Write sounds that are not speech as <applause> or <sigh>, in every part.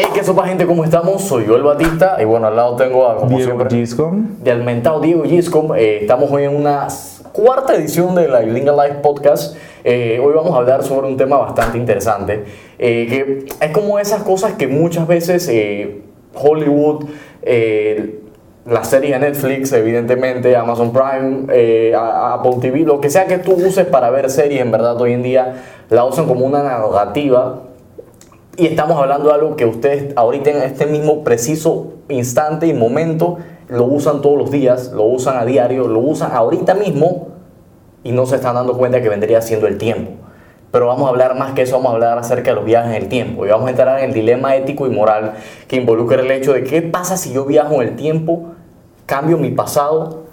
Hey, ¿qué sopa gente? ¿Cómo estamos? Soy yo el Batista y bueno, al lado tengo a, como Diego siempre, Giscom. de Almentado Diego Giscom. Eh, estamos hoy en una cuarta edición de la Linga Live Podcast. Eh, hoy vamos a hablar sobre un tema bastante interesante, eh, que es como esas cosas que muchas veces eh, Hollywood, eh, la serie de Netflix, evidentemente, Amazon Prime, eh, Apple TV, lo que sea que tú uses para ver series, en verdad, hoy en día la usan como una narrativa y estamos hablando de algo que ustedes ahorita en este mismo preciso instante y momento lo usan todos los días, lo usan a diario, lo usan ahorita mismo y no se están dando cuenta que vendría siendo el tiempo. Pero vamos a hablar más que eso, vamos a hablar acerca de los viajes en el tiempo y vamos a entrar en el dilema ético y moral que involucra el hecho de qué pasa si yo viajo en el tiempo, cambio mi pasado,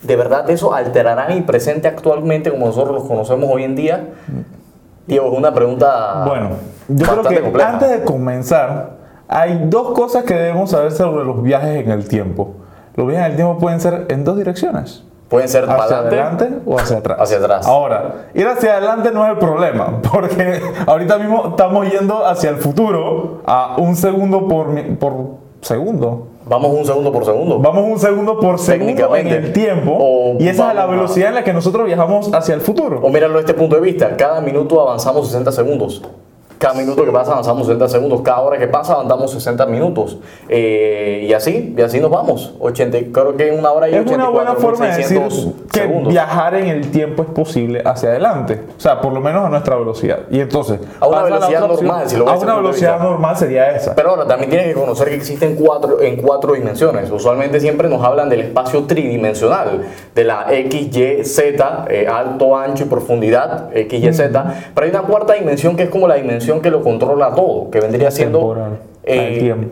¿de verdad eso alterará mi presente actualmente como nosotros los conocemos hoy en día? Diego, es una pregunta Bueno, yo creo que compleja. antes de comenzar, hay dos cosas que debemos saber sobre los viajes en el tiempo. Los viajes en el tiempo pueden ser en dos direcciones. Pueden ser para Hacia adelante, adelante o hacia atrás. Hacia atrás. Ahora, ir hacia adelante no es el problema, <laughs> porque ahorita mismo estamos yendo hacia el futuro a un segundo por segundo. Vamos un segundo por segundo. Vamos un segundo por segundo en el tiempo. O y esa es la vamos a- velocidad en la que nosotros viajamos hacia el futuro. O míralo desde este punto de vista, cada minuto avanzamos 60 segundos. Cada minuto que pasa avanzamos 60 segundos. Cada hora que pasa avanzamos 60 minutos. Eh, y así, y así nos vamos. 80, creo que en una hora y Es una buena 84, forma de decir 600 que segundos. viajar en el tiempo es posible hacia adelante. O sea, por lo menos a nuestra velocidad. Y entonces, A una velocidad opción. normal, si lo A una velocidad normal sería esa. Pero ahora también tienes que conocer que existen cuatro, en cuatro dimensiones. Usualmente siempre nos hablan del espacio tridimensional, de la X, Y, Z, eh, alto, ancho y profundidad, X, Y, Z. Pero hay una cuarta dimensión que es como la dimensión que lo controla todo, que vendría siendo eh, el tiempo.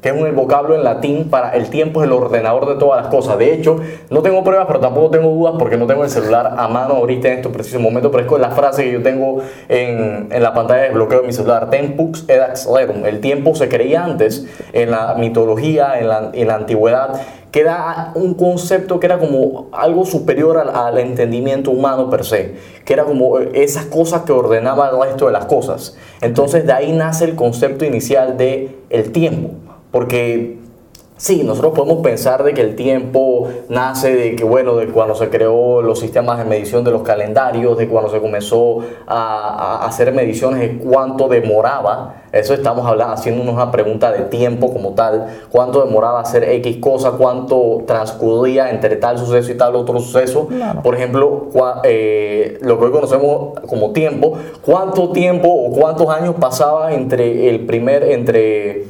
Que es un vocablo en latín para el tiempo es el ordenador de todas las cosas. De hecho, no tengo pruebas, pero tampoco tengo dudas porque no tengo el celular a mano ahorita en estos precisos momentos, pero es con la frase que yo tengo en, en la pantalla de bloqueo de mi celular, Tempus edax rerum. El tiempo se creía antes en la mitología, en la, en la antigüedad, que era un concepto que era como algo superior al, al entendimiento humano per se, que era como esas cosas que ordenaban el resto de las cosas. Entonces de ahí nace el concepto inicial de el tiempo, porque sí, nosotros podemos pensar de que el tiempo nace de que, bueno, de cuando se creó los sistemas de medición de los calendarios, de cuando se comenzó a, a hacer mediciones de cuánto demoraba, eso estamos hablando, haciéndonos una pregunta de tiempo como tal, cuánto demoraba hacer X cosa, cuánto transcurría entre tal suceso y tal otro suceso. Claro. Por ejemplo, cua- eh, lo que hoy conocemos como tiempo, cuánto tiempo o cuántos años pasaba entre el primer, entre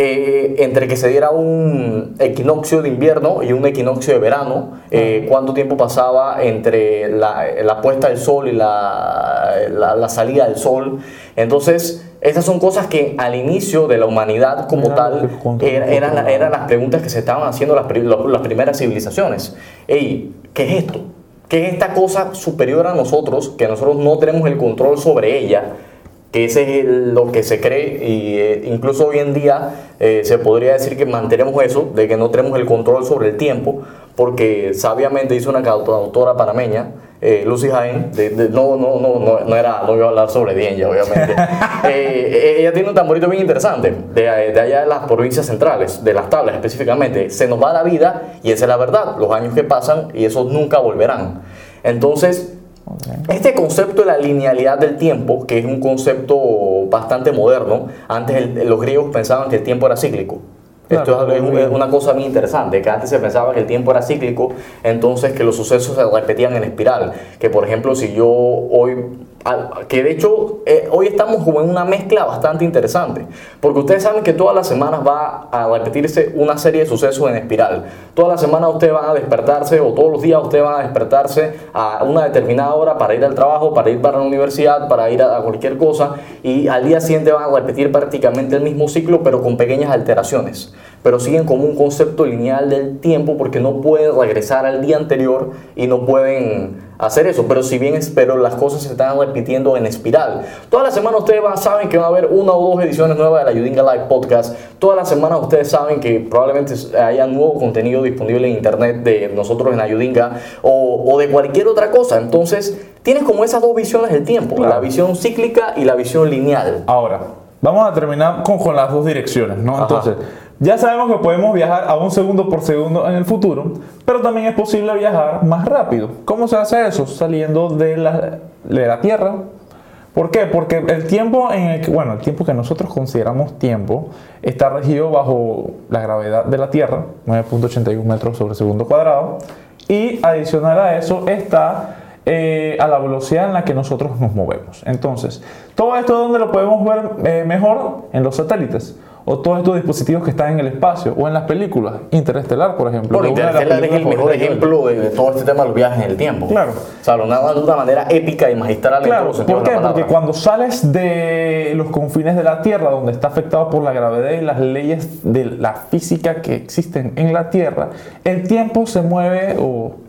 eh, entre que se diera un equinoccio de invierno y un equinoccio de verano, eh, cuánto tiempo pasaba entre la, la puesta del sol y la, la- la salida del sol. Entonces, esas son cosas que al inicio de la humanidad como Era tal era- eran, eran las preguntas que se estaban haciendo las, las primeras civilizaciones. Ey, ¿qué es esto? ¿Qué es esta cosa superior a nosotros que nosotros no tenemos el control sobre ella? Que ese es lo que se cree y eh, incluso hoy en día eh, se podría decir que mantenemos eso, de que no tenemos el control sobre el tiempo, porque sabiamente hizo una autora panameña, eh, Lucy Jaén, de- de- no, no, no, no, no era, no iba a hablar sobre ella, obviamente. <laughs> Eh, ella tiene un tamborito bien interesante, de, de allá de las provincias centrales, de las tablas específicamente. Se nos va la vida y esa es la verdad, los años que pasan y esos nunca volverán. Entonces, este concepto de la linealidad del tiempo, que es un concepto bastante moderno, antes el- los griegos pensaban que el tiempo era cíclico. Claro, Esto es, una cosa muy interesante, que antes se pensaba que el tiempo era cíclico, entonces que los sucesos se repetían en espiral. Que por ejemplo, si yo hoy, que de hecho eh, hoy estamos como en una mezcla bastante interesante, porque ustedes saben que todas las semanas va a repetirse una serie de sucesos en espiral. Todas las semanas ustedes van a despertarse, o todos los días ustedes van a despertarse a una determinada hora para ir al trabajo, para ir para la universidad, para ir a, a cualquier cosa, y al día siguiente van a repetir prácticamente el mismo ciclo, pero con pequeñas alteraciones. Pero siguen como un concepto lineal del tiempo porque no pueden regresar al día anterior y no pueden hacer eso. Pero si bien pero las cosas se están repitiendo en espiral. Toda la semana ustedes van- saben que va a haber una o dos ediciones nuevas de la Yudinga Live Podcast. Toda la semana ustedes saben que probablemente haya nuevo contenido disponible en internet de nosotros en Ayudinga o, o de cualquier otra cosa. Entonces, tienes como esas dos visiones del tiempo, Claro. la visión cíclica y la visión lineal. Ahora, vamos a terminar con, con las dos direcciones, ¿no? Ajá. Entonces, ya sabemos que podemos viajar a un segundo por segundo en el futuro, pero también es posible viajar más rápido. ¿Cómo se hace eso? Saliendo de la, de la Tierra. ¿Por qué? Porque el tiempo que, bueno, el tiempo que nosotros consideramos tiempo está regido bajo la gravedad de la Tierra, 9.81 metros sobre segundo cuadrado, y adicional a eso está eh, a la velocidad en la que nosotros nos movemos. Entonces, todo esto donde lo podemos ver eh, mejor en los satélites o todos estos dispositivos que están en el espacio o en las películas, Interestelar, por ejemplo. Bueno, que es el mejor ejemplo de, de todo este tema de los viajes en el tiempo. Claro. O sea, lo narran de una manera épica y magistral Claro, ¿por qué? Porque cuando sales de los confines de la Tierra, donde está afectado por la gravedad y las leyes de la física que existen en la Tierra, el tiempo se mueve o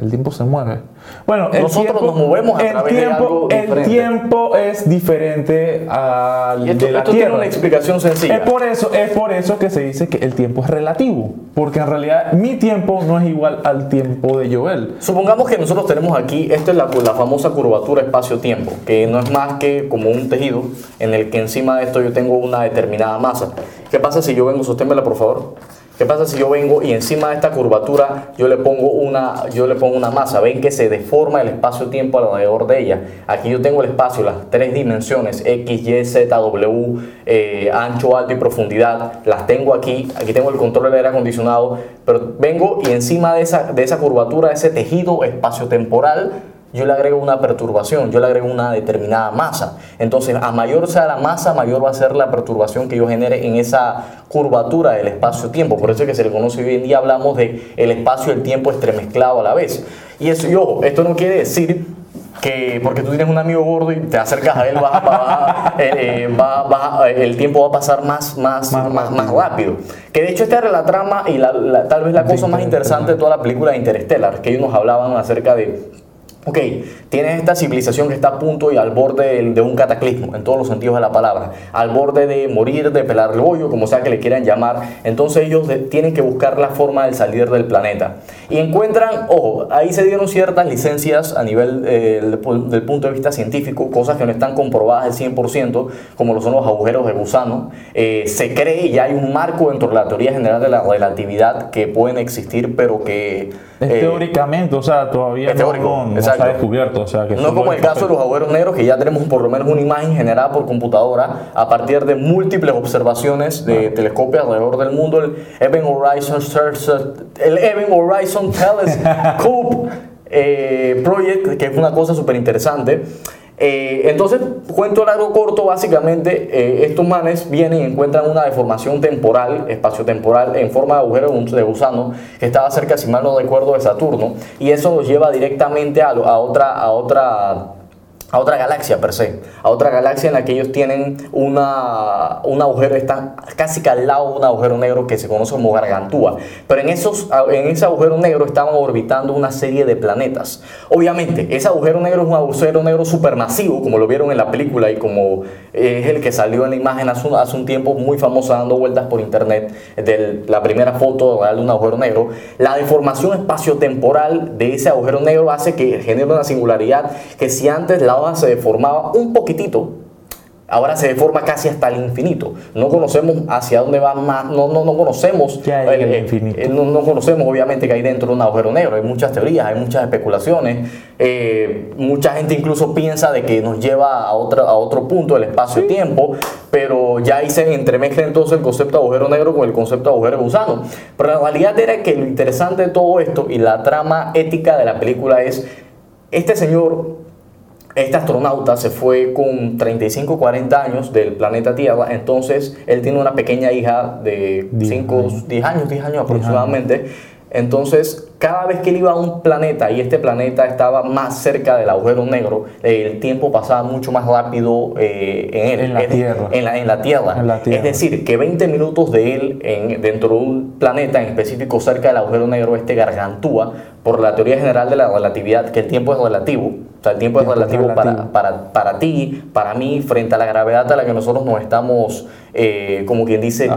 el tiempo se mueve. Bueno, el Nosotros tiempo, nos movemos a el través de tiempo, algo el tiempo es diferente al esto, de la esto tiene Tierra. una explicación sencilla. Es por eso, es por eso que se dice que el tiempo es relativo, porque en realidad mi tiempo no es igual al tiempo de Joel. Supongamos que nosotros tenemos aquí, esta es la, la famosa curvatura espacio-tiempo, que no es más que como un tejido en el que encima de esto yo tengo una determinada masa. ¿Qué pasa si yo vengo, sosténmela por favor? ¿Qué pasa si yo vengo y encima de esta curvatura yo le pongo una, yo le pongo una masa? Ven que se deforma el espacio-tiempo alrededor de ella. Aquí yo tengo el espacio, las tres dimensiones, X, Y, Z, W, eh, ancho, alto y profundidad. Las tengo aquí. Aquí tengo el control del aire acondicionado. Pero vengo y encima de esa, de esa curvatura, ese tejido espacio-temporal, yo le agrego una perturbación, yo le agrego una determinada masa. Entonces, a mayor sea la masa, mayor va a ser la perturbación que yo genere en esa curvatura del espacio-tiempo. Por eso es que se le conoce hoy en día, hablamos de el espacio y el tiempo entremezclado a la vez. Y eso, y ojo, esto no quiere decir que porque tú tienes un amigo gordo y te acercas a él, va- <laughs> eh, eh, va- va- el tiempo va a pasar más, más, Más más, más rápido. Que de hecho esta era la trama y la- la- tal vez la cosa más interesante de toda la película de Interstellar, que ellos nos hablaban acerca de Ok, tienes esta civilización que está a punto y al borde de un cataclismo, en todos los sentidos de la palabra, al borde de morir, de pelar el bollo, como sea que le quieran llamar. Entonces ellos tienen que buscar la forma de salir del planeta. Y encuentran, ojo, ahí se dieron ciertas licencias a nivel eh, del, del punto de vista científico, cosas que no están comprobadas al 100%, como lo son los agujeros de gusano. Eh, se cree y hay un marco dentro de la teoría general de la relatividad que pueden existir, pero que... Es eh, teóricamente, o sea, todavía no, no, no se ha descubierto. O sea, que No como el caso de los agujeros negros, que ya tenemos por lo menos una imagen generada por computadora a partir de múltiples observaciones de telescopios alrededor del mundo. El Event Horizon, el Event Horizon Telescope <laughs> eh, Project, que es una cosa súper interesante. Eh, entonces, cuento largo corto, básicamente, eh, estos manes vienen y encuentran una deformación temporal, espacio-temporal, en forma de agujero de gusano, que estaba cerca, si mal no recuerdo, de Saturno, y eso nos lleva directamente a, a otra, a otra a otra galaxia per se, a otra galaxia en la que ellos tienen una, un agujero, están casi que al lado de un agujero negro que se conoce como Gargantúa. Pero en, esos, en ese agujero negro estaban orbitando una serie de planetas. Obviamente, ese agujero negro es un agujero negro supermasivo, como lo vieron en la película y como es el que salió en la imagen hace un, hace un tiempo muy famosa dando vueltas por internet de la primera foto de un agujero negro. La deformación espaciotemporal de ese agujero negro hace que genere una singularidad que si antes la hoja se deformaba un poquitito, ahora se deforma casi hasta el infinito. No conocemos hacia dónde va más, no, no, no conocemos, ¿Qué hay el eh, infinito? eh, no, no conocemos obviamente que hay dentro de un agujero negro. Hay muchas teorías, hay muchas especulaciones. eh, mucha gente incluso piensa de que nos lleva a, otra, a otro punto del espacio-tiempo, pero ya ahí se entremezcla entonces el concepto de agujero negro con el concepto de agujero gusano. Pero la realidad era que lo interesante de todo esto y la trama ética de la película es, este señor este astronauta se fue con 35 40 años del planeta Tierra, entonces él tiene una pequeña hija de 10 5, años. 10 años, 10 años aproximadamente. Entonces, cada vez que él iba a un planeta y este planeta estaba más cerca del agujero negro, el tiempo pasaba mucho más rápido eh, en él. En la. En la, en la Tierra. En la Tierra. Es decir, que 20 minutos de él en- dentro de un planeta en específico cerca del agujero negro, este gargantúa, por la teoría general de la relatividad, que el tiempo es relativo, O sea, el tiempo, Tiempo es relativo, relativo. Para, para, para ti, para mí, frente a la gravedad a la que nosotros nos estamos, eh, como quien dice,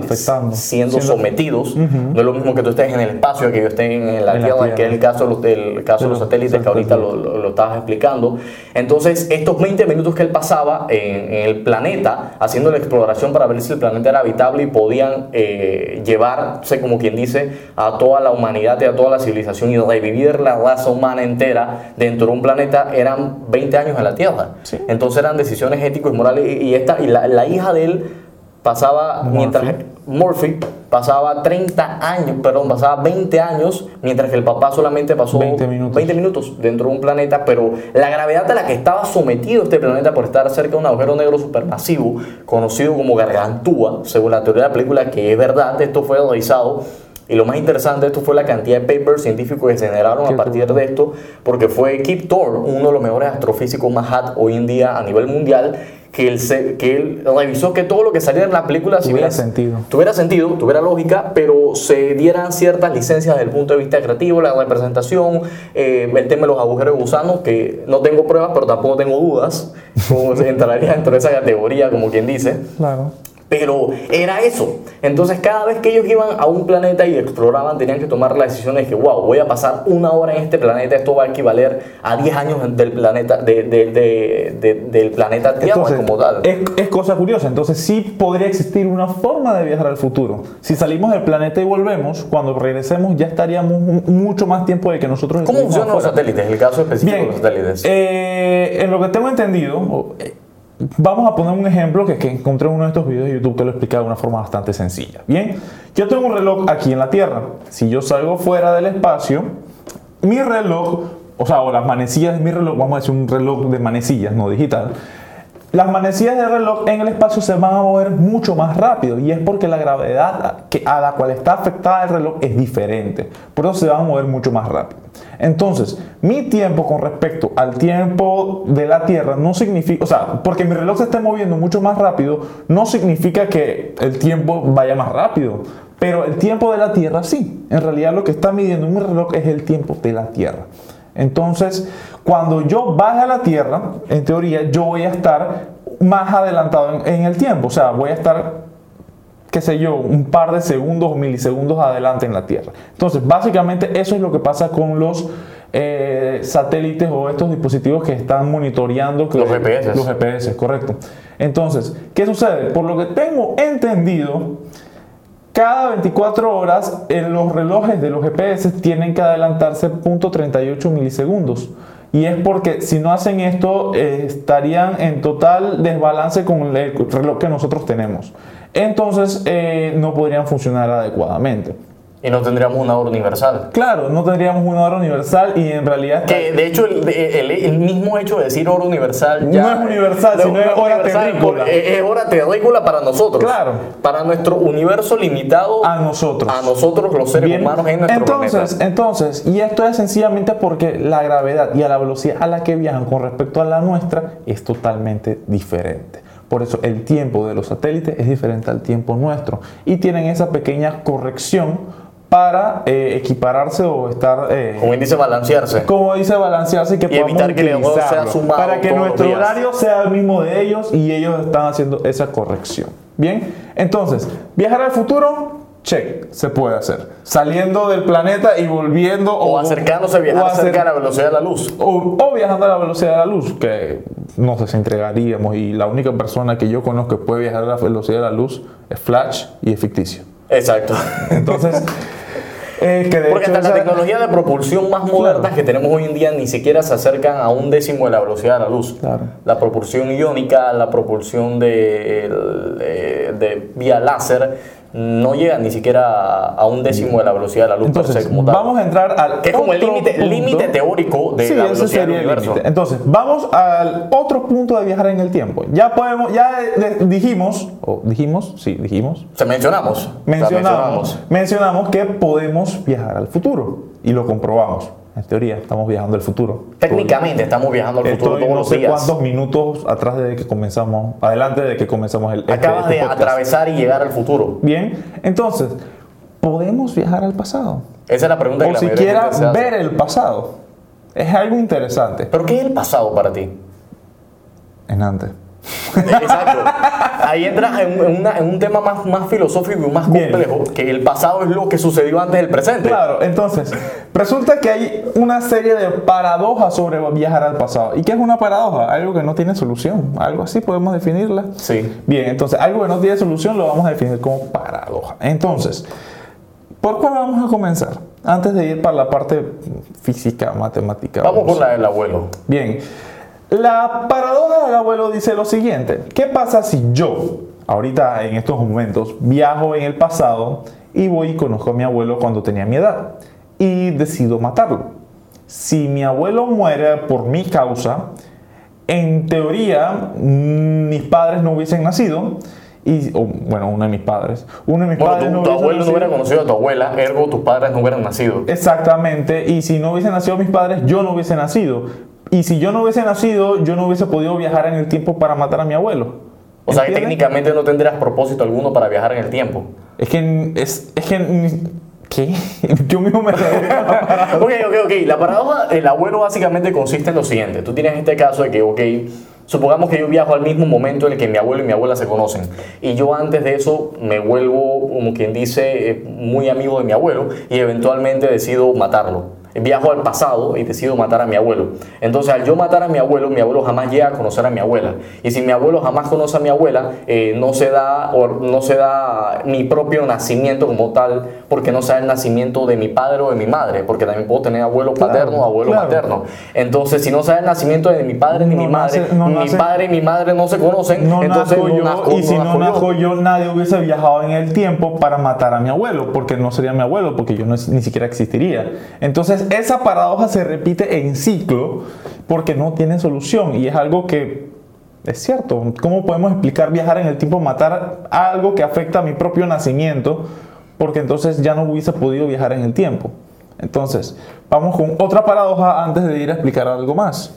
siendo, Siendo- sometidos. No es lo mismo que tú estés en el espacio que yo esté en la, En la Tierra, que Tierra. es el caso, el caso de los satélites que ahorita lo, lo- lo estabas explicando. Entonces, estos 20 minutos que él pasaba en, en el planeta, haciendo la exploración para ver si el planeta era habitable y podían eh, llevarse, como quien dice, a toda la humanidad y a toda la civilización y revivir la raza humana entera dentro de un planeta, eran 20 años en la Tierra. Sí. Entonces eran decisiones éticos y morales. Y, esta, y la, la hija de él pasaba, Murphy. mientras Murphy pasaba 30 años, perdón, pasaba 20 años, mientras que el papá solamente pasó 20 minutos. 20 minutos dentro de un planeta, pero la gravedad a la que estaba sometido este planeta por estar cerca de un agujero negro supermasivo, conocido como Gargantúa, según la teoría de la película, que es verdad, esto fue realizado. Y lo más interesante de esto fue la cantidad de papers científicos que se generaron a partir de esto, porque fue Kip Thorne, uno de los mejores astrofísicos más hot hoy en día a nivel mundial, que él, se- que él revisó que todo lo que salía en la película si Tuviera bien- sentido. tuviera sentido, tuviera lógica, pero se dieran ciertas licencias desde el punto de vista creativo, la representación, eh, el tema de los agujeros de gusano, que no tengo pruebas, pero tampoco tengo dudas, como se entraría dentro de esa categoría, como quien dice. Claro. Pero era eso. Entonces, cada vez que ellos iban a un planeta y exploraban, tenían que tomar la decisión de que, wow, voy a pasar una hora en este planeta, esto va a equivaler a 10 años del planeta, de- de- de- de- del planeta Tierra como tal. Es, es cosa curiosa. Entonces, sí podría existir una forma de viajar al futuro. Si salimos del planeta y volvemos, cuando regresemos ya estaríamos mu- mucho más tiempo de que nosotros ¿Cómo funcionan los satélites? El caso específico de los satélites. eh, en lo que tengo entendido, eh, vamos a poner un ejemplo que, que encontré en uno de estos videos de YouTube que lo explica de una forma bastante sencilla. Bien, yo tengo un reloj aquí en la Tierra. Si yo salgo fuera del espacio, mi reloj, o sea, o las manecillas de mi reloj, vamos a decir un reloj de manecillas, no digital. Las manecillas del reloj en el espacio se van a mover mucho más rápido y es porque la gravedad a la cual está afectada el reloj es diferente. Por eso se van a mover mucho más rápido. Entonces, mi tiempo con respecto al tiempo de la Tierra no significa, o sea, porque mi reloj se esté moviendo mucho más rápido, no significa que el tiempo vaya más rápido. Pero el tiempo de la Tierra sí. En realidad lo que está midiendo mi reloj es el tiempo de la Tierra. Entonces, cuando yo baje a la Tierra, en teoría, yo voy a estar más adelantado en, en el tiempo. O sea, voy a estar, qué sé yo, un par de segundos o milisegundos adelante en la Tierra. Entonces, básicamente eso es lo que pasa con los eh, satélites o estos dispositivos que están monitoreando. que- Los GPS. Los GPS, correcto. Entonces, ¿qué sucede? Por lo que tengo entendido, cada 24 horas eh, los relojes de los GPS tienen que adelantarse 0.38 milisegundos. Y es porque si no hacen esto eh, estarían en total desbalance con el reloj que nosotros tenemos. Entonces eh, no podrían funcionar adecuadamente. Y no tendríamos una hora universal. Claro, no tendríamos una hora universal y en realidad... Que de hecho, el, el- el mismo hecho de decir hora universal ya. No es universal, sino es hora terrícola. Es, es hora terrícola para nosotros. Claro. Para nuestro universo limitado. a nosotros. A nosotros, los seres Bien, humanos en nuestro entonces, planeta. entonces, y esto es sencillamente porque la gravedad y a la velocidad a la que viajan con respecto a la nuestra es totalmente diferente. Por eso el tiempo de los satélites es diferente al tiempo nuestro y tienen esa pequeña corrección para eh, equipararse o estar, eh, Como dice balancearse. como dice, balancearse que Y podamos evitar que el sea sumado para que nuestro días. horario sea el mismo de ellos y ellos están haciendo esa corrección. Bien, entonces, viajar al futuro, check, se puede hacer. Saliendo del planeta y volviendo O acercándose a viajar o acer- cerca de la velocidad de la luz. o, o viajando a la velocidad de la luz, que no si entregaríamos. Y la única persona que yo conozco que puede viajar a la velocidad de la luz es Flash y es ficticio. Exacto. Entonces, <laughs> eh, que de Porque hecho hasta la tecnología de propulsión más moderna Claro. que tenemos hoy en día ni siquiera se acercan a un décimo de la velocidad de la luz. Claro. La propulsión iónica, la propulsión de, eh, de vía láser, no llega ni siquiera a, un décimo de la velocidad de la luz per Entonces, se como tal. vamos a entrar al Que es como el otro límite- teórico de Sí, la velocidad del universo. Entonces, vamos al otro punto de viajar en el tiempo. Ya podemos, ya de- dijimos, o dijimos, sí, dijimos, O sea, mencionamos. O sea, mencionamos, mencionamos que podemos viajar al futuro y lo comprobamos. En teoría, estamos viajando al futuro. Técnicamente estamos viajando al futuro Estoy todos no los sé días. cuántos minutos atrás de que comenzamos, adelante de que comenzamos el este- Acabas este de podcast. atravesar y llegar al futuro. Bien, entonces, ¿podemos viajar al pasado? Esa es la pregunta que O la mayoría de siquiera gente se hace. ver el pasado. Es algo interesante. ¿Pero qué es el pasado para ti? En antes. Exacto. Ahí entras en, en una- en un tema más, más filosófico y más Bien. complejo, que el pasado es lo que sucedió antes del presente. Claro, entonces, resulta que hay una serie de paradojas sobre viajar al pasado. ¿Y qué es una paradoja? Algo que no tiene solución. Algo así podemos definirla. Sí. Bien, entonces, algo que no tiene solución lo vamos a definir como paradoja. Entonces, ¿por cuál vamos a comenzar? Antes de ir para la parte física, matemática. Vamos con la del abuelo. Bien, la paradoja del abuelo dice lo siguiente. ¿Qué pasa si yo, ahorita en estos momentos, viajo en el pasado y voy y conozco a mi abuelo cuando tenía mi edad y decido matarlo? Si mi abuelo muere por mi causa, en teoría mm, mis padres no hubiesen nacido. Y, o, bueno, uno de mis padres. Uno de mis Bueno, padres tu, no tu abuelo no hubiera conocido a tu abuela, ergo tus padres no hubieran nacido. Exactamente, y si no hubiesen nacido mis padres, yo no hubiese nacido. Y si yo no hubiese nacido, yo no hubiese podido viajar en el tiempo para matar a mi abuelo. O sea que técnicamente no tendrías propósito alguno para viajar en el tiempo. Es que es, es que ¿qué? <laughs> Yo mismo me <laughs> ok, ok, ok. La paradoja del abuelo básicamente consiste en lo siguiente. Tú tienes este caso de que, ok, supongamos que yo viajo al mismo momento en el que mi abuelo y mi abuela se conocen. Y yo antes de eso me vuelvo, como quien dice, eh, muy amigo de mi abuelo y eventualmente decido matarlo. Viajo al pasado y decido matar a mi abuelo. Entonces, al yo matar a mi abuelo, mi abuelo jamás llega a conocer a mi abuela. Y si mi abuelo jamás conoce a mi abuela, eh, no, se da, o no se da mi propio nacimiento como tal, porque no se da el nacimiento de mi padre o de mi madre, porque también puedo tener abuelo Claro, paterno o abuelo claro. materno. Entonces, si no se da el nacimiento de mi padre ni No mi madre, nace- no mi nace- padre y mi madre no se conocen, No entonces nazco yo, nazco- y si no nazco yo. yo, nadie hubiese viajado en el tiempo para matar a mi abuelo, porque no sería mi abuelo, porque yo ni siquiera existiría. Entonces, esa paradoja se repite en ciclo porque no tiene solución y es algo que es cierto. ¿Cómo podemos explicar viajar en el tiempo, matar algo que afecta a mi propio nacimiento? Porque entonces ya no hubiese podido viajar en el tiempo. Entonces, vamos con otra paradoja antes de ir a explicar algo más.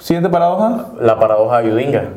Siguiente paradoja. La paradoja de Yudinga.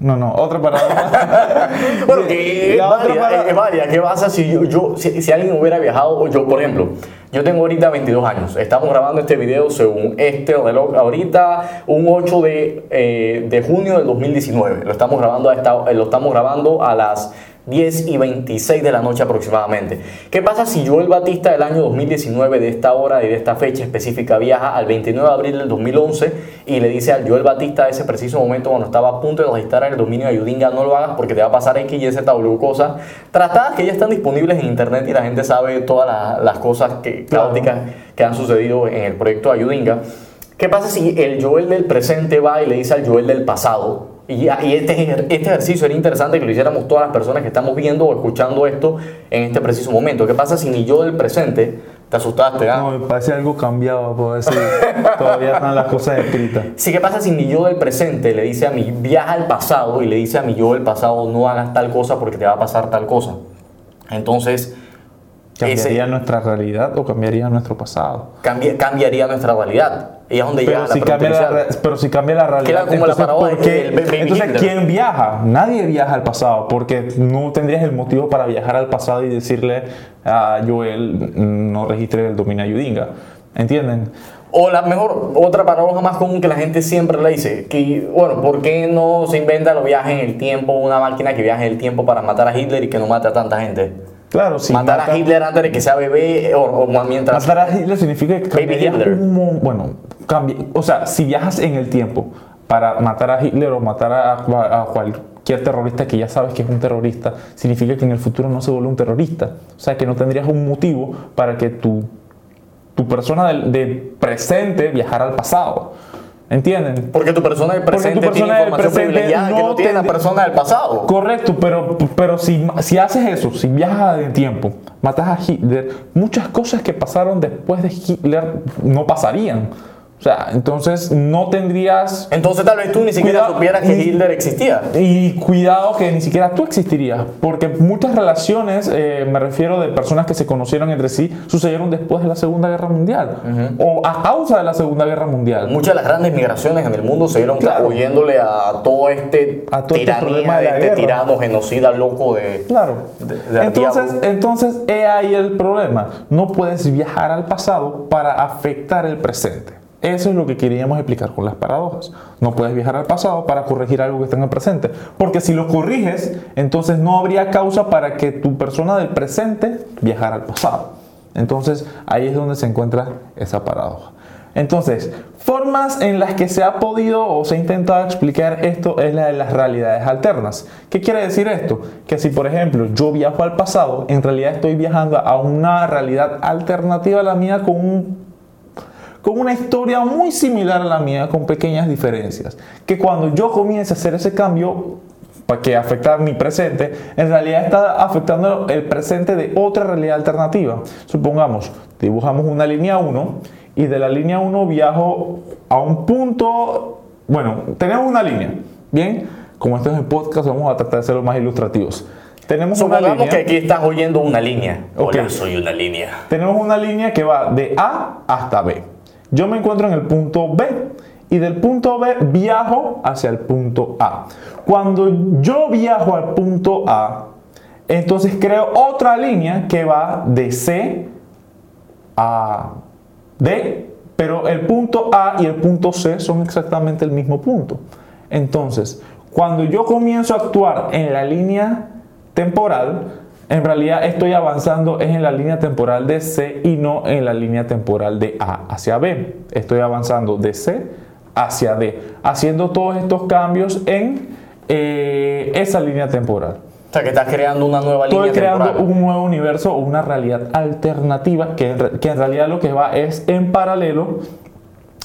No, no, otra paradoja. Bueno, que es válida, para- es- válida. ¿Qué pasa si, yo, yo- si, si alguien hubiera viajado, yo, por ejemplo, yo tengo ahorita 22 años, estamos grabando este video según este reloj, ahorita un 8 de, eh, de junio del 2019, lo estamos, grabando a esta- eh, lo estamos grabando a las 10 y 26 de la noche aproximadamente. ¿Qué pasa si Joel Batista del año 2019, de esta hora y de esta fecha específica, viaja al 29 de abril del 2011 y le dice al Joel Batista de ese preciso momento cuando estaba a punto de registrar el dominio de Ayudinga, no lo hagas porque te va a pasar X, Y, Z, W cosas tratadas que ya están disponibles en internet y la gente sabe todas la- las cosas que, Claro. caóticas que han sucedido en el proyecto de Ayudinga? ¿Qué pasa si el Joel del presente va y le dice al Joel del pasado? Y, este, este ejercicio era interesante que lo hiciéramos todas las personas que estamos viendo o escuchando esto en este preciso momento. ¿Qué pasa si ni yo del presente, te asustaste, ah? No, me parece algo cambiado, puedo decir. <laughs> Todavía están las cosas escritas. Sí, ¿qué pasa si mi yo del presente le dice a mi viaja al pasado y le dice a mi yo del pasado no hagas tal cosa porque te va a pasar tal cosa? Entonces, ¿Cambiaría ese nuestra realidad o cambiaría nuestro pasado? cambia- cambiaría nuestra realidad. Y es donde Pero llega la si, pregunta cambia la, pero si cambia la realidad, como la entonces, paradoja ¿por qué? el Entonces. ¿quién viaja? Nadie viaja al pasado porque no tendrías el motivo para viajar al pasado y decirle a Joel "Mm, no registre el dominio Ayudinga. ¿Entienden? O la mejor, otra paradoja más común que la gente siempre le dice, que bueno, ¿por qué no se inventa los viajes en el tiempo, una máquina que viaje en el tiempo para matar a Hitler y que no mate a tanta gente? Claro, si matar mata- a Hitler antes de que sea bebé o, o mientras... Matar a Hitler significa que Baby Hitler. un bueno, cambia, o sea, si viajas en el tiempo para matar a Hitler o matar a, a cualquier terrorista que ya sabes que es un terrorista, significa que en el futuro no se vuelve un terrorista. O sea, que no tendrías un motivo para que tu, tu persona del, del presente viajara al pasado. ¿Entienden? Porque tu persona del presente tiene persona del información presente privilegiada que no no tiene la persona del pasado. Correcto, pero, pero si, si haces eso, si viajas en tiempo, matas a Hitler, muchas cosas que pasaron después de Hitler no pasarían. O sea, entonces no tendrías... Entonces tal vez tú ni siquiera Cuidado, supieras que Hitler existía. Y cuidado que ni siquiera tú existirías, porque muchas relaciones, eh, me refiero de personas que se conocieron entre sí, sucedieron después de la Segunda Guerra Mundial o a causa de la Segunda Guerra Mundial. Muchas de las grandes migraciones en el mundo se dieron Claro. huyéndole a todo este A todo este tiranía problema de este guerra. tirano genocida loco de... Claro. De- de entonces, entonces, he ahí el problema. No puedes viajar al pasado para afectar el presente. Eso es lo que queríamos explicar con las paradojas. No puedes viajar al pasado para corregir algo que está en el presente. Porque si lo corriges, entonces no habría causa para que tu persona del presente viajara al pasado. Entonces ahí es donde se encuentra esa paradoja. Entonces, formas en las que se ha podido o se ha intentado explicar esto es la de las realidades alternas. ¿Qué quiere decir esto? Que si por ejemplo yo viajo al pasado, en realidad estoy viajando a una realidad alternativa a la mía con un con una historia muy similar a la mía, con pequeñas diferencias. Que cuando yo comience a hacer ese cambio, para que afectar mi presente, en realidad está afectando el presente de otra realidad alternativa. Supongamos, dibujamos una línea 1 y de la línea 1 viajo a un punto, bueno, tenemos una línea, ¿bien? Como esto es el podcast, vamos a tratar de ser lo más ilustrativos. Tenemos una línea. que aquí estás oyendo una línea. Hola, soy una línea. Tenemos una línea que va de A hasta B. Yo me encuentro en el punto B y del punto B viajo hacia el punto A. Cuando yo viajo al punto A, entonces creo otra línea que va de C a D, pero el punto A y el punto C son exactamente el mismo punto. Entonces, cuando yo comienzo a actuar en la línea temporal, en realidad estoy avanzando en la línea temporal de C y no en la línea temporal de A hacia B. Estoy avanzando de C hacia D, haciendo todos estos cambios en eh, esa línea temporal. O sea, que estás creando una nueva línea Estoy creando un nuevo universo o una realidad alternativa que, que en realidad lo que va es en paralelo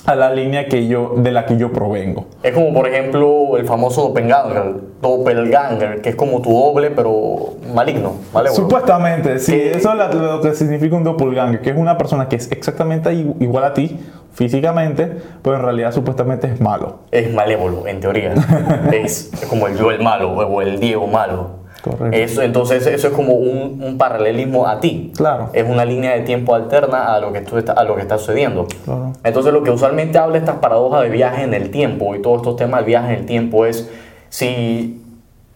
a la línea que yo, de la que yo provengo. Es como, por ejemplo, el famoso doppelganger, doppelganger, que es como tu doble, pero maligno, ¿vale? Supuestamente, sí, eso es lo que significa un doppelganger, que es una persona que es exactamente igual a ti físicamente, pero en realidad supuestamente es malo. Es malévolo, en teoría. <laughs> es como el yo el malo o el Diego malo. Eso, entonces eso es como un, paralelismo a ti. Claro. Es una línea de tiempo alterna a lo que, tú está, a lo que está sucediendo. Entonces lo que usualmente habla estas paradojas de viaje en el tiempo y todos estos temas de viaje en el tiempo es si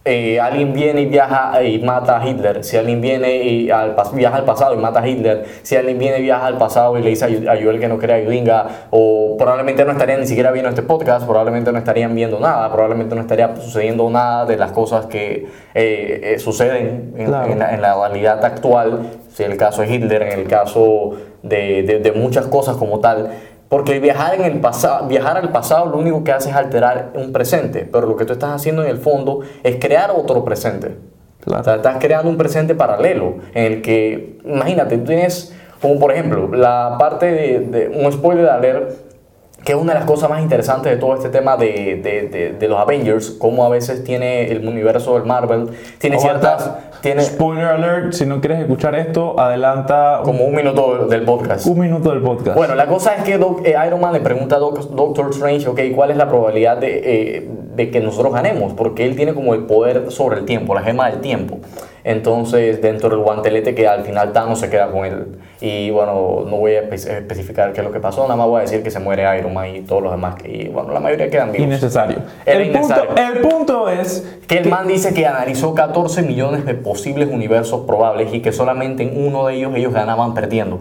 eh, alguien viene y viaja y mata a Hitler, si alguien viene y al, viaja al pasado y mata a Hitler, si alguien viene y viaja al pasado y le dice a Joel que no crea Yudinga, o probablemente no estarían ni siquiera viendo este podcast, probablemente no estarían viendo nada, probablemente no estaría sucediendo nada de las cosas que eh, eh, suceden en, la, en, realidad actual, si el caso es Hitler, en el caso de, de, de muchas cosas como tal. Porque viajar, en el pasado, viajar al pasado lo único que hace es alterar un presente, pero lo que tú estás haciendo en el fondo es crear otro presente. O sea, estás creando un presente paralelo en el que, imagínate, tú tienes, como por ejemplo, la parte de, de un spoiler de alert, que es una de las cosas más interesantes de todo este tema de, de, de, los Avengers, como a veces tiene el universo del Marvel, tiene ciertas... Tiene, Spoiler alert, si no quieres escuchar esto, adelanta... Como un minuto del podcast. Un minuto del podcast. Bueno, la cosa es que eh, Iron Man le pregunta a Doctor Strange, ok, ¿cuál es la probabilidad de, eh, de que nosotros ganemos? Porque él tiene como el poder sobre el tiempo, la gema del tiempo. Entonces, dentro del guantelete que al final Thanos se queda con él. Y bueno, no voy a especificar qué es lo que pasó, nada más voy a decir que se muere Iron Man y todos los demás. Y bueno, la mayoría quedan vivos. Innecesario. el, Punto, el punto es que el man dice que analizó 14 millones de posibles universos probables y que solamente en uno de ellos ellos ganaban perdiendo.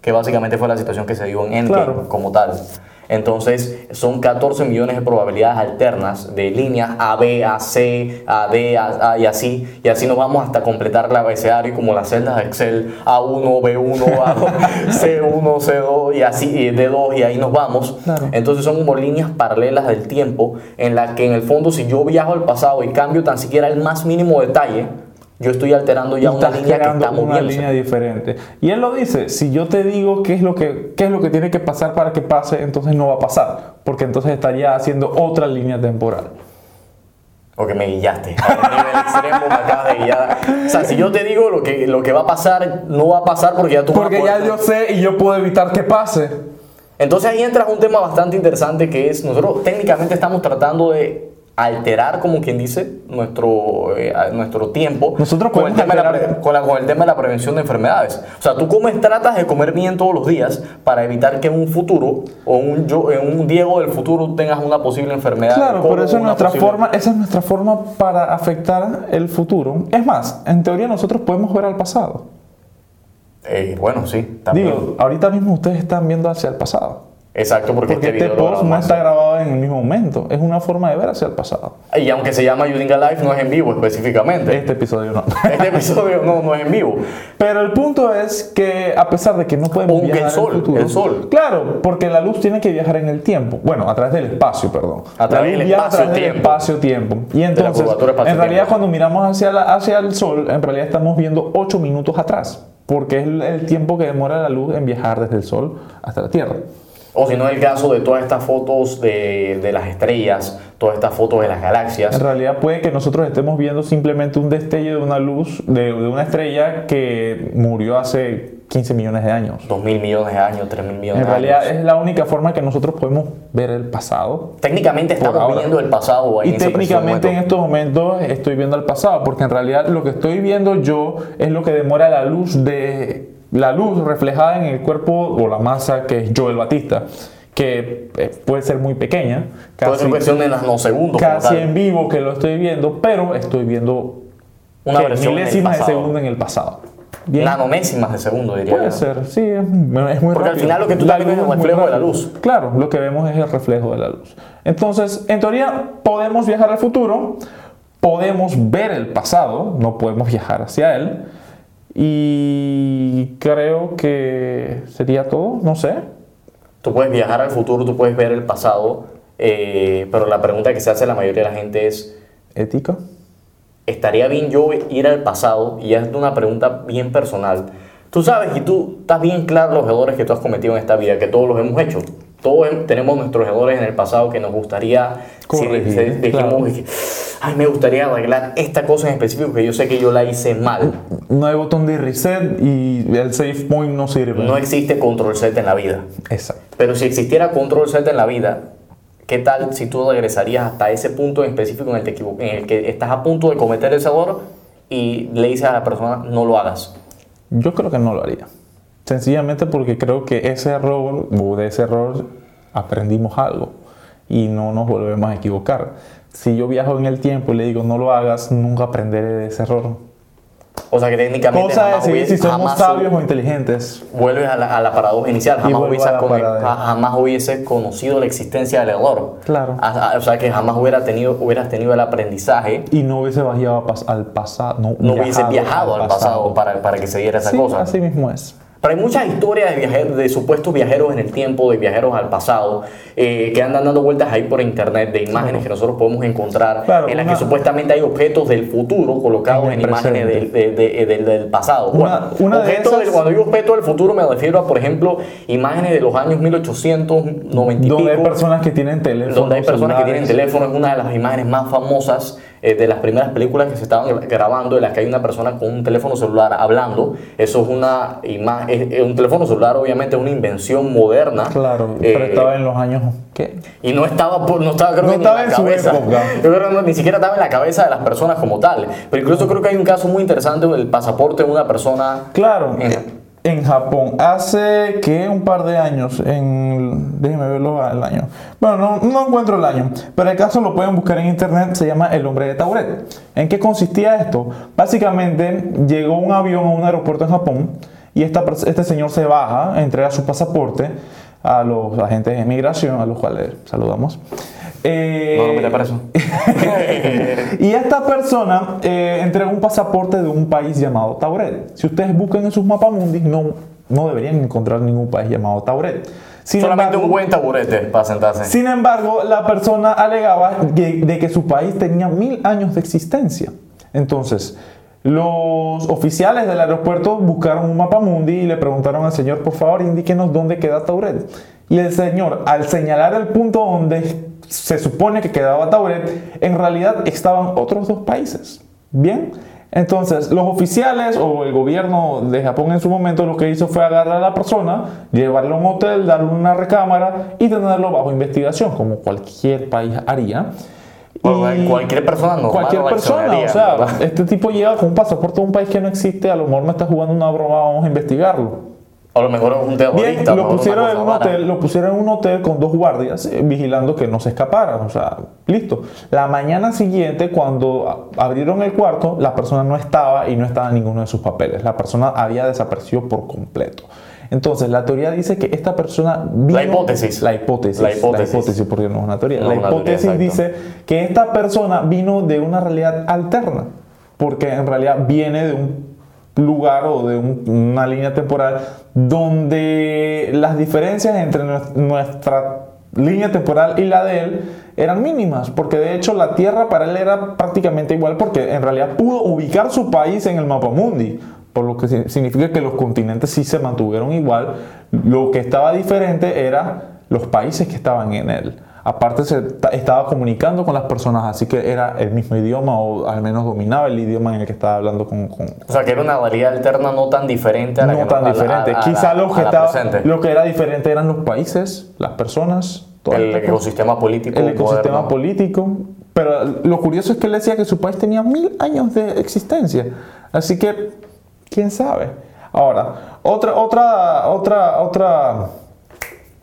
Que básicamente fue la situación que se dio en Endgame como tal. Entonces son 14 millones de probabilidades alternas de líneas A, B, A, C, A, D, A, y así. Y así nos vamos hasta completar el abecedario como las celdas de Excel A1, B1, A2, C1, C2 y así, y D2 y ahí nos vamos. Entonces son como líneas paralelas del tiempo en las que en el fondo si yo viajo al pasado y cambio tan siquiera el más mínimo detalle, yo estoy alterando ya una línea que está una línea diferente. Y él lo dice, si yo te digo qué es lo que qué es lo que tiene que pasar para que pase, entonces no va a pasar, porque entonces estaría haciendo otra línea temporal. Porque me guillaste. A un nivel <laughs> extremo me acabas de guiar. O sea, si yo te digo lo que, lo que va a pasar, no va a pasar porque ya tú Porque ya yo sé y yo puedo evitar que pase. Entonces ahí entra un tema bastante interesante que es, nosotros técnicamente estamos tratando de alterar, como quien dice, nuestro, eh, nuestro tiempo Nosotros con, el tema de la, con, el tema de la prevención de enfermedades. O sea, tú comes, tratas de comer bien todos los días para evitar que en un futuro o un, yo, en un Diego del futuro tengas una posible enfermedad. Claro, pero eso es nuestra forma, esa es nuestra forma para afectar el futuro. Es más, en teoría nosotros podemos ver al pasado. Eh, bueno, sí. También. Digo, ahorita mismo ustedes están viendo hacia el pasado. Exacto, porque, Porque este video post no está grabado en el mismo momento. Es una forma de ver hacia el pasado. Y aunque se llama Using a Live, no es en vivo específicamente. Este episodio no. <laughs> Este episodio no, no es en vivo. Pero el punto es que a pesar de que no podemos Aunque el viajar sol, al futuro, el sol. claro, porque la luz tiene que viajar en el tiempo, bueno, a través del espacio, perdón. A través del espacio-tiempo. espacio-tiempo. Y entonces, curvatura en realidad cuando miramos hacia, la- hacia el sol, en realidad estamos viendo 8 minutos atrás, porque es el, el tiempo que demora la luz en viajar desde el sol hasta la Tierra. O si no, el caso de todas estas fotos de, de las estrellas, todas estas fotos de las En galaxias. realidad puede que nosotros estemos viendo simplemente un destello de una luz, de, de una estrella que murió hace 15 millones de años. Dos mil millones de años, tres mil millones En de realidad años. es la única forma que nosotros podemos ver el pasado. Técnicamente estamos viendo el pasado ahí Y en técnicamente en estos momentos estoy viendo el pasado, porque en realidad lo que estoy viendo yo es lo que demora la luz de la luz reflejada en el cuerpo o la masa que es Joel Batista, que eh, puede ser muy pequeña, Puede ser casi, cuestión de nanosegundos. casi en vivo que lo estoy viendo, pero estoy viendo Una versión milésimas de segundo en el pasado. Bien. Nanomésimas de segundo, diría Puede yo. ser, sí, es, es muy Porque al rápido. final lo que tú La viendo es el reflejo de la luz. Claro, lo que vemos es el reflejo de la luz. Entonces, en teoría, podemos viajar al futuro, podemos ver el pasado, no podemos viajar hacia él. Y creo que sería todo, no sé. Tú puedes viajar al futuro, tú puedes ver el pasado, eh, pero la pregunta que se hace la mayoría de la gente es, Ética. ¿estaría bien yo ir al pasado? Y es una pregunta bien personal. Tú sabes y tú estás bien claro los errores que tú has cometido en esta vida, que todos los hemos hecho. Todos tenemos nuestros errores en el pasado que nos gustaría si- Corregir, si dijimos claro. que, ay, me gustaría arreglar esta cosa en específico que yo sé que yo la hice mal. No hay botón de reset y el save point no sirve. No existe control Z en la vida. Exacto. Pero si existiera control Z en la vida, ¿qué tal si tú regresarías hasta ese punto en específico en el, te en el que estás a punto de cometer ese error y le dices a la persona no lo hagas? Yo creo que no lo haría. Sencillamente porque creo que ese error, o de ese error, aprendimos algo y no nos volvemos a equivocar. Si yo viajo en el tiempo y le digo no lo hagas, nunca aprenderé de ese error. O sea que técnicamente Cosa de jamás, decidir si hubiese- somos jamás sabios o inteligentes. vuelves a la, a la paradoja inicial, jamás la con- jamás hubieses conocido la existencia del error. Claro. O sea que jamás hubiera tenido, hubieras tenido el aprendizaje, Y no hubiese viajado al pasado. No, no hubieses viajado al pasado para, para que se diera esa Sí, cosa. así mismo es. Pero hay muchas historias de, viajeros, de supuestos viajeros en el tiempo, de viajeros al pasado, eh, que andan dando vueltas ahí por internet, de imágenes que nosotros podemos encontrar, Claro, en las una- que supuestamente hay objetos del futuro colocados En imágenes del, de- de- del- pasado. Una- Bueno, una de objetos esas- del- cuando digo objetos del futuro me refiero a, por ejemplo, imágenes de los años 1890 y Donde hay pico, personas que tienen teléfonos. donde hay personas que tienen celulares. teléfono, es una de las imágenes más famosas eh, de las primeras películas que se estaban gra- grabando, en las que hay una persona con un teléfono celular hablando. Eso es una imagen, un teléfono celular obviamente es una invención moderna. Claro, eh, pero estaba en los años. ¿Qué? y no estaba, por- no estaba creo No que ni estaba en en la su cabeza. época. <laughs> Yo creo que no- ni siquiera estaba en la cabeza de las personas como tal. Pero incluso creo que hay un caso muy interesante del pasaporte de una persona. Claro, En- en, Japón, hace que un par de años, en, déjenme verlo el año. Bueno, no, no encuentro el año, pero el caso lo pueden buscar en internet, se llama El hombre de Tauret. ¿En qué consistía esto? Básicamente llegó un avión a un aeropuerto en Japón y este señor se baja, entrega su pasaporte a los agentes de migración, a los cuales saludamos. Eh, No, no preso. <laughs> y esta persona eh, entregó un pasaporte de un país llamado Tauret. Si ustedes buscan en sus mapamundis, no, no deberían encontrar ningún país llamado Tauret. Sin Solamente embargo, un buen taburete para sentarse. sin embargo, la persona alegaba de que su país tenía mil años de existencia. Entonces, los oficiales del aeropuerto buscaron un mapa mundi y le preguntaron al señor, por favor, indíquenos dónde queda Tauret. Y el señor, al señalar el punto donde se supone que quedaba Tauret, en realidad estaban otros dos países. Bien, entonces los oficiales o el gobierno de Japón en su momento lo que hizo fue agarrar a la persona, llevarlo a un hotel, darle una recámara y tenerlo bajo investigación, como cualquier país haría. Bueno, Y cualquier persona normal Cualquier persona, o sea, ¿verdad? este tipo llega con un pasaporte de un país que no existe, a lo mejor me está jugando una broma, vamos a investigarlo. A lo mejor es un terrorista. Bien, lo pusieron, en un hotel, lo pusieron en un hotel con dos guardias eh, vigilando que no se escaparan. O sea, listo. La mañana siguiente, cuando abrieron el cuarto, la persona no estaba y no estaba en ninguno de sus papeles. La persona había desaparecido por completo. Entonces, la teoría dice que esta persona vino... La hipótesis. La hipótesis. La hipótesis. La hipótesis, porque no es una teoría. No la teoría, hipótesis dice que esta persona vino de una realidad alterna, porque en realidad viene de un lugar o de un- una línea temporal donde las diferencias entre nues- nuestra línea temporal y la de él eran mínimas, porque de hecho la Tierra para él era prácticamente igual, porque en realidad pudo ubicar su país en el mapa mundi, por lo que si- significa que los continentes sí se mantuvieron igual, lo que estaba diferente era los países que estaban en él. Aparte se ta- estaba comunicando con las personas, así que era el mismo idioma o al menos dominaba el idioma en el que estaba hablando con, con- O sea, que era una realidad alterna no tan diferente a la no que tan nos- a diferente. a la- Quizá lo que, a estaba- lo que era diferente eran los países, las personas, el ecosistema político. el ecosistema moderno. político. Pero lo curioso es que él decía que su país tenía mil años de existencia. Así que, quién sabe. Ahora, otra, otra, otra, otra,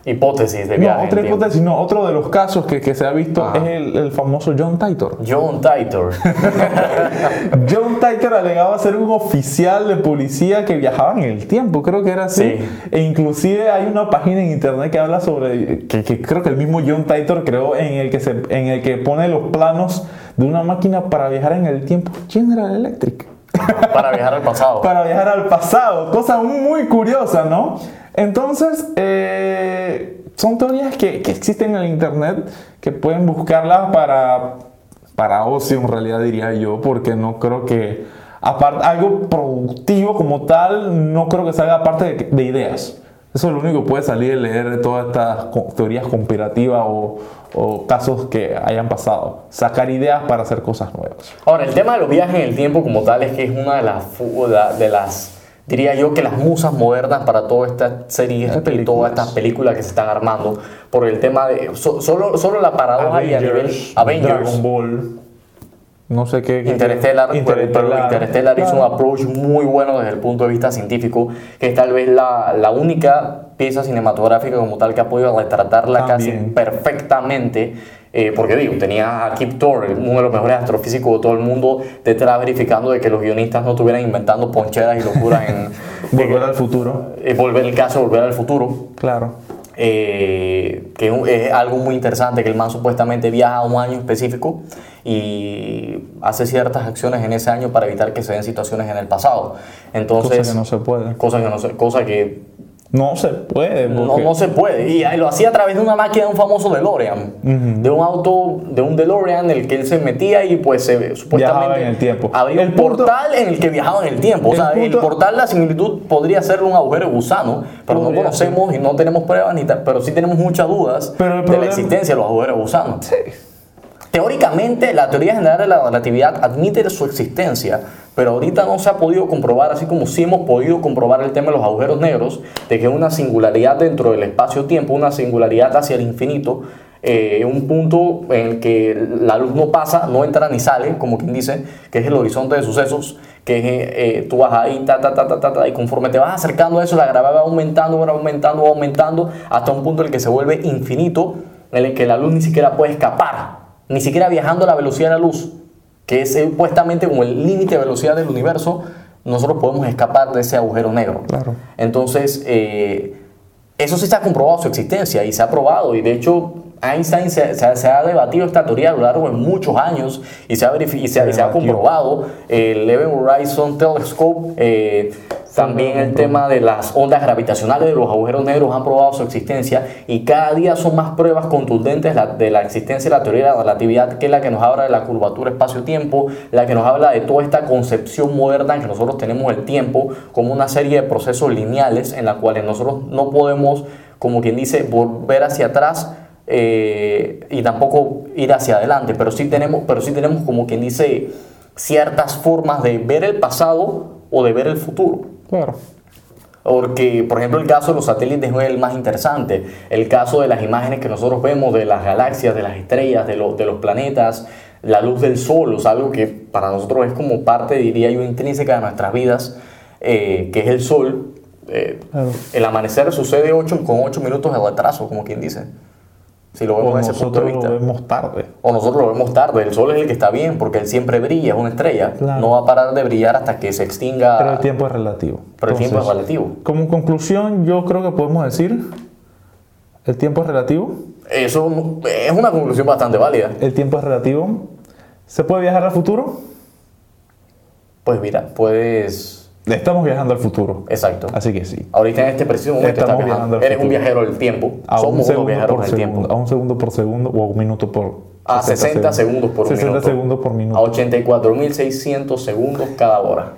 Hipótesis de no, viaje. en otra hipótesis, no, otro de los casos que, que se ha visto Ajá. es el, el famoso John Titor. John Titor. <laughs> John Titor alegaba ser un oficial de policía que viajaba en el tiempo, creo que era así. Sí. E inclusive hay una página en internet que habla sobre, que, que creo que el mismo John Titor creó, en el, que se, en el que pone los planos de una máquina para viajar en el tiempo, General Electric. Para viajar al pasado. Para viajar al pasado, cosa muy curiosa, ¿no? Entonces, eh, son teorías que, existen en el internet que pueden buscarlas para, para ocio, en realidad diría yo, porque no creo que, aparte, algo productivo como tal, no creo que salga aparte de, de ideas. Eso es lo único que puede salir de leer todas estas teorías conspirativas o, o casos que hayan pasado. Sacar ideas para hacer cosas nuevas. Ahora, el tema de los viajes en el tiempo como tal es que es una de las, de las diría yo que las musas modernas para toda esta serie y películas. todas estas películas que se están armando por el tema de so- solo, solo la paradoja y a nivel Avengers Dragon Ball, no sé qué. Interstellar, pero- pero. Interstellar hizo un approach muy bueno desde el punto de vista científico, que es tal vez la, la única pieza cinematográfica como tal que ha podido retratarla casi perfectamente. eh, porque digo, tenía a Kip Thorne, uno de los mejores astrofísicos de todo el mundo, detrás verificando de que los guionistas no estuvieran inventando poncheras y locuras en, <laughs> Volver al futuro. en volver el caso Volver al Futuro. Claro. Eh, que es algo muy interesante, que el man supuestamente viaja a un año específico y hace ciertas acciones en ese año para evitar que se den situaciones en el pasado. Entonces, Cosa que no se puede. cosa que no se- cosa que No se puede. no, porque- no se puede. Y lo hacía a través de una máquina de un famoso DeLorean. De un auto, de un DeLorean en el que él se metía y pues se, supuestamente Viajaba en el tiempo. había El un punto- portal en el que viajaba en el tiempo. O sea, el punto- portal, la similitud podría ser un agujero gusano, pero no conocemos y no tenemos pruebas, ni pero sí tenemos muchas dudas Pero de problema- la existencia de los agujeros de gusano. Teóricamente, la teoría general de la relatividad admite su existencia, pero ahorita no se ha podido comprobar, así como sí hemos podido comprobar el tema de los agujeros negros, de que una singularidad dentro del espacio-tiempo, una singularidad hacia el infinito, eh, un punto en el que la luz no pasa, no entra ni sale, como quien dice, que es el horizonte de sucesos, que es, eh, tú vas ahí, ta, ta, ta, ta, ta, y conforme te vas acercando a eso, la gravedad va aumentando, va aumentando, va aumentando, hasta un punto en el que se vuelve infinito, en el que la luz ni siquiera puede escapar, ni siquiera viajando a la velocidad de la luz, que es eh, supuestamente como el límite de velocidad del universo, nosotros podemos escapar de ese agujero negro. Claro. Entonces, eh, eso sí se ha comprobado su existencia y se ha probado, y de hecho Einstein se, se ha- se ha debatido esta teoría a lo largo de muchos años y se ha, y se ha- y comprobado. El Event Horizon Telescope, eh, también el tema de las ondas gravitacionales de los agujeros negros han probado su existencia y cada día son más pruebas contundentes de la existencia de la teoría de la relatividad, que es la que nos habla de la curvatura espacio-tiempo, la que nos habla de toda esta concepción moderna en que nosotros tenemos el tiempo como una serie de procesos lineales en la cuales nosotros no podemos, como quien dice, volver hacia atrás eh, y tampoco ir hacia adelante, pero sí tenemos, pero sí tenemos como quien dice ciertas formas de ver el pasado o de ver el futuro. Claro. Porque, por ejemplo, el caso de los satélites no es el más interesante. El caso de las imágenes que nosotros vemos de las galaxias, de las estrellas, de, los de los planetas, la luz del sol, o sea, algo que para nosotros es como parte, diría yo, intrínseca de nuestras vidas, eh, que es el sol. Eh, Claro. El amanecer sucede ocho, con 8 minutos de retraso, como quien dice. Si lo vemos O desde ese punto de nosotros vista. lo vemos tarde. O nosotros lo vemos tarde. El sol es el que está bien porque él siempre brilla, es una estrella. Claro. No va a parar de brillar hasta que se extinga. Pero el tiempo es relativo. Pero el tiempo es Entonces, relativo. Como conclusión, yo creo que podemos decir, el tiempo es relativo. Eso es una conclusión bastante válida. El tiempo es relativo. ¿Se puede viajar al futuro? Pues mira, puedes. Estamos viajando al futuro. Exacto. Así que sí. Ahorita en este preciso momento Estamos estás viajando. Eres un viajero del tiempo. A un Somos unos viajeros del segundo. tiempo. A un segundo por segundo o a un minuto por... A 60 segundos por 60 minuto. segundos por A minuto. 84.600 segundos cada hora.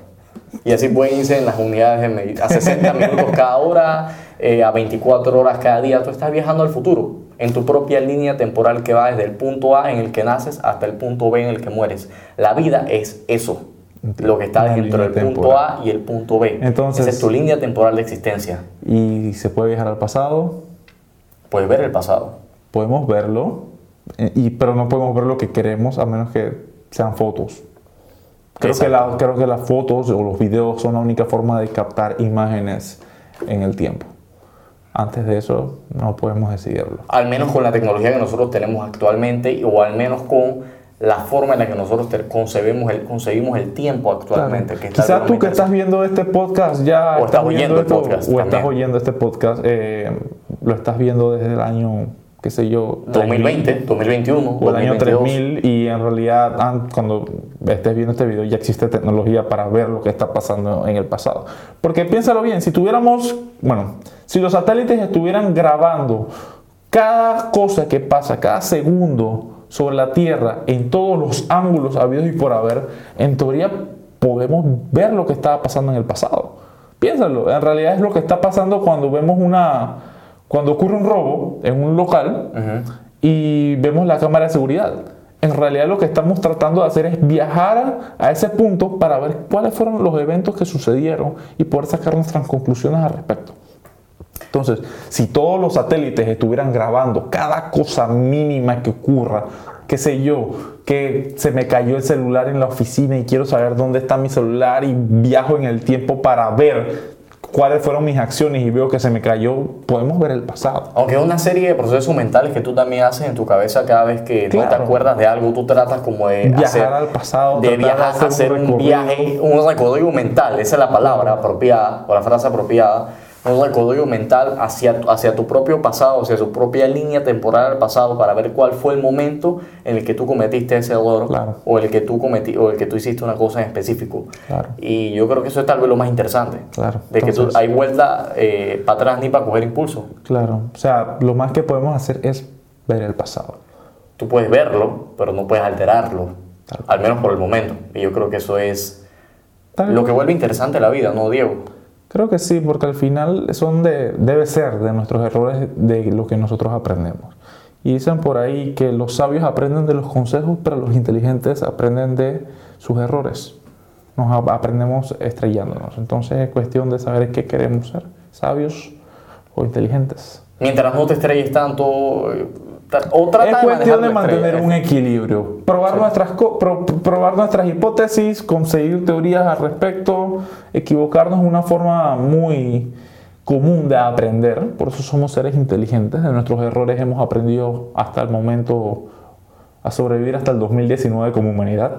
Y así pueden irse en las unidades de medida. A 60 <laughs> minutos cada hora, eh, a 24 horas cada día. Tú estás viajando al futuro. En tu propia línea temporal que va desde el punto A en el que naces hasta el punto B en el que mueres. La vida es eso. Lo que está dentro del punto temporal. A y el punto B. Entonces- Esa es tu línea temporal de existencia. Y se puede viajar al pasado, Puedes ver el pasado. podemos verlo, eh, y, pero no podemos ver lo que queremos a menos que sean fotos. Creo que, la- creo que las fotos o los videos son la única forma de captar imágenes en el tiempo. Antes de eso, no podemos decidirlo. al menos con la tecnología que nosotros tenemos actualmente o al menos con la forma en la que nosotros concebimos el, concebimos el tiempo actualmente. Que está Quizás tú que estás viendo este podcast ya O estás oyendo el podcast o estás oyendo este podcast, eh, lo estás viendo desde el año, qué sé yo, 2020, 2021, o el año 2022. 3000 y en realidad an- cuando estés viendo este video ya existe tecnología para ver lo que está pasando en el pasado. Porque piénsalo bien, si tuviéramos, bueno, si los satélites estuvieran grabando cada cosa que pasa, cada segundo sobre la Tierra en todos los ángulos habidos y por haber, en teoría podemos ver lo que estaba pasando en el pasado. Piénsalo, en realidad es lo que está pasando cuando vemos una, cuando ocurre un robo en un local y vemos la cámara de seguridad. En realidad lo que estamos tratando de hacer es viajar a, a ese punto para ver cuáles fueron los eventos que sucedieron y poder sacar nuestras conclusiones al respecto. Entonces, si todos los satélites estuvieran grabando cada cosa mínima que ocurra, qué sé yo, que se me cayó el celular en la oficina y quiero saber dónde está mi celular y viajo en el tiempo para ver cuáles fueron mis acciones y veo que se me cayó, podemos ver el pasado. Aunque es una serie de procesos mentales que tú también haces en tu cabeza cada vez que no te Claro. acuerdas de algo, tú tratas como de Viajar hacer, al pasado, de viajar, hacer hacer, un un, viaje, un recorrido mental, esa es la palabra apropiada o la frase apropiada, un recorrido mental hacia, tu- hacia tu propio pasado, hacia su propia línea temporal del pasado para ver cuál fue el momento en el que tú cometiste ese error Claro. o el que tú cometí, o el que tú hiciste una cosa en específico. Claro. Y yo creo que eso es tal vez lo más interesante. Claro. De que tú, hay vuelta eh, para atrás ni para coger impulso. Claro, o sea, lo más que podemos hacer es ver el pasado. Tú puedes verlo, pero no puedes alterarlo. Tal Al menos por el momento. Y yo creo que eso es Tal lo que vuelve interesante la vida, ¿no, Diego? Creo que sí, porque al final son de, debe ser de nuestros errores de lo que nosotros aprendemos. Y dicen por ahí que los sabios aprenden de los consejos, pero los inteligentes aprenden de sus errores. Nos ap- aprendemos estrellándonos. Entonces es cuestión de saber qué queremos ser, sabios o inteligentes. Mientras no te estrelles tanto, eh, o trata es de cuestión de mantener un equilibrio, probar, Sí. nuestras, pro- probar nuestras hipótesis, conseguir teorías al respecto, equivocarnos es una forma muy común de aprender, por eso somos seres inteligentes, de nuestros errores hemos aprendido hasta el momento a sobrevivir hasta el 2019 como humanidad.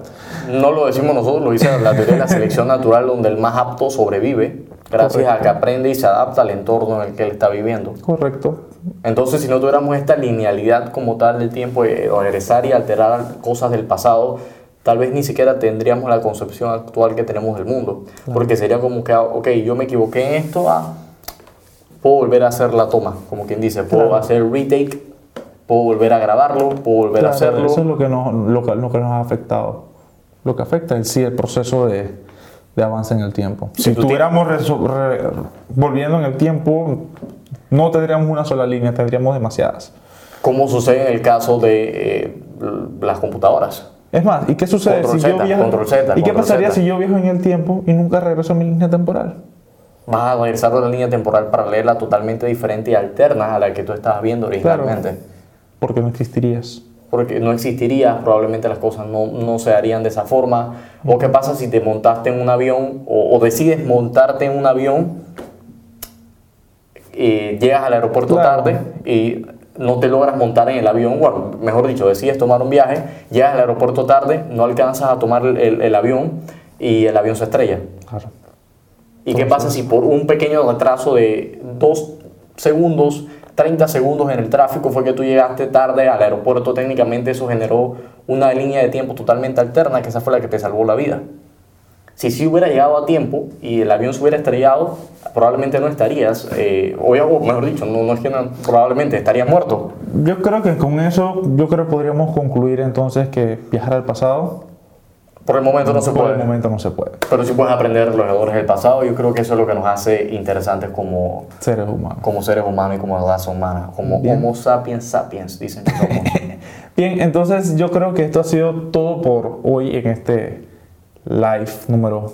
No lo decimos nosotros, lo dice la teoría de la selección natural, donde el más apto sobrevive, gracias a Correcto. que aprende y se adapta al entorno en el que él está viviendo. Correcto. Entonces, si no tuviéramos esta linealidad como tal del tiempo de regresar y alterar cosas del pasado, tal vez ni siquiera tendríamos la concepción actual que tenemos del mundo. Porque sería como que, ok, yo me equivoqué en esto, ah, puedo volver a hacer la toma, como quien dice, puedo Claro. hacer retake, puedo volver a grabarlo, puedo volver a Claro, hacerlo. Eso es lo que, nos, lo, que, lo que nos ha afectado. Lo que afecta en sí el proceso de, de avance en el tiempo. Si Si estuviéramos re- volviendo en el tiempo, no tendríamos una sola línea, tendríamos demasiadas. Como sucede en el caso de eh, las computadoras. Es más, ¿y qué sucede Control si yo Z, viajo? control Z, ¿Y qué pasaría Z. si yo viajo en el tiempo y nunca regreso a mi línea temporal? Vas a regresar a una línea temporal paralela totalmente diferente y alterna a la que tú estabas viendo originalmente. Porque no existirías. porque no existiría, probablemente las cosas no, no se harían de esa forma. ¿O qué pasa si te montaste en un avión o, o decides montarte en un avión y llegas al aeropuerto Claro. tarde y no te logras montar en el avión, bueno, mejor dicho, decides tomar un viaje, llegas al aeropuerto tarde, no alcanzas a tomar el, el- el avión y el avión se estrella. Claro. ¿Y qué pasa si por un pequeño retraso de dos segundos, 30 segundos en el tráfico fue que tú llegaste tarde al aeropuerto? Técnicamente eso generó una línea de tiempo totalmente alterna, que esa fue la que te salvó la vida. Si sí hubiera llegado a tiempo y el avión se hubiera estrellado, probablemente no estarías, eh, o, mejor dicho, no, es que probablemente estarías muerto. Yo creo que con eso, yo creo que podríamos concluir entonces que viajar al pasado, Por el momento no se por puede. el momento no se puede. Pero sí puedes aprender los errores del pasado. Yo creo que eso es lo que nos hace interesantes como, Seres humanos. como seres humanos y como raza humana, como Bien. Homo sapiens sapiens, dicen que somos. <laughs> Bien, entonces yo creo que esto ha sido todo por hoy en este live número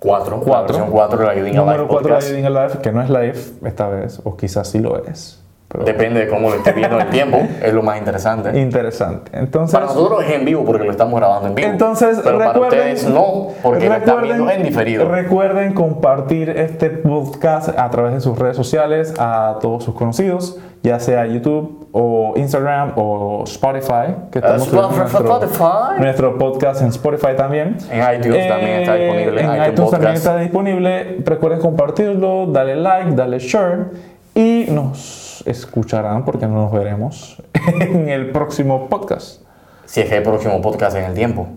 Cuatro, la Cuatro. versión 4 de la Guiding número Alive 4 de. Living Alive, que no es live esta vez, o quizás sí lo es. Pero Depende de cómo lo estés viendo el tiempo, <laughs> es lo más interesante. interesante. Entonces, Para nosotros es en vivo porque lo estamos grabando en vivo. Entonces, pero para ustedes no, porque lo están viendo en diferido. Recuerden compartir este podcast a través de sus redes sociales a todos sus conocidos, ya sea YouTube o Instagram o Spotify, que estamos Spotify. nuestro, nuestro podcast en Spotify también. En iTunes también está disponible, En iTunes iTunes también está disponible. Recuerden compartirlo, dale like, dale share y escucharán porque no nos veremos <laughs> en el próximo podcast. Si es que hay próximo podcast en el tiempo.